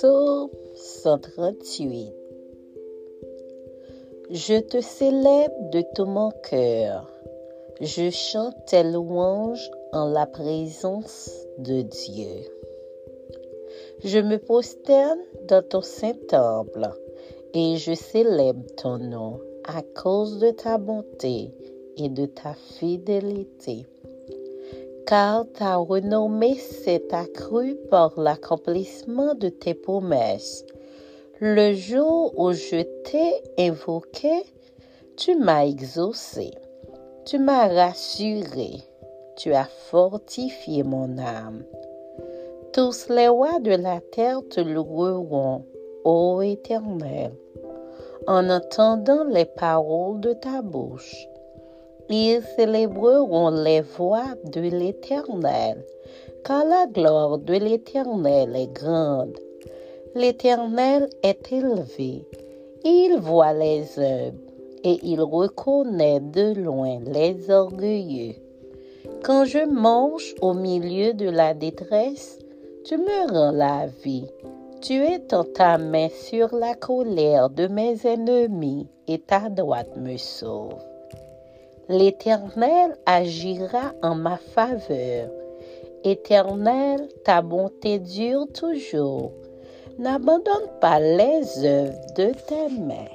Psaume 138 Je te célèbre de tout mon cœur. Je chante tes louanges en la présence de Dieu. Je me prosterne dans ton saint temple et je célèbre ton nom à cause de ta bonté et de ta fidélité car ta renommée s'est accrue par l'accomplissement de tes promesses. Le jour où je t'ai invoqué, tu m'as exaucé, tu m'as rassuré, tu as fortifié mon âme. Tous les rois de la terre te loueront, ô Éternel, en entendant les paroles de ta bouche. Ils célébreront les voies de l'Éternel, car la gloire de l'Éternel est grande. L'Éternel est élevé, il voit les œuvres et il reconnaît de loin les orgueilleux. Quand je mange au milieu de la détresse, tu me rends la vie. Tu es ta main sur la colère de mes ennemis et ta droite me sauve. L'Éternel agira en ma faveur. Éternel, ta bonté dure toujours. N'abandonne pas les œuvres de tes mains.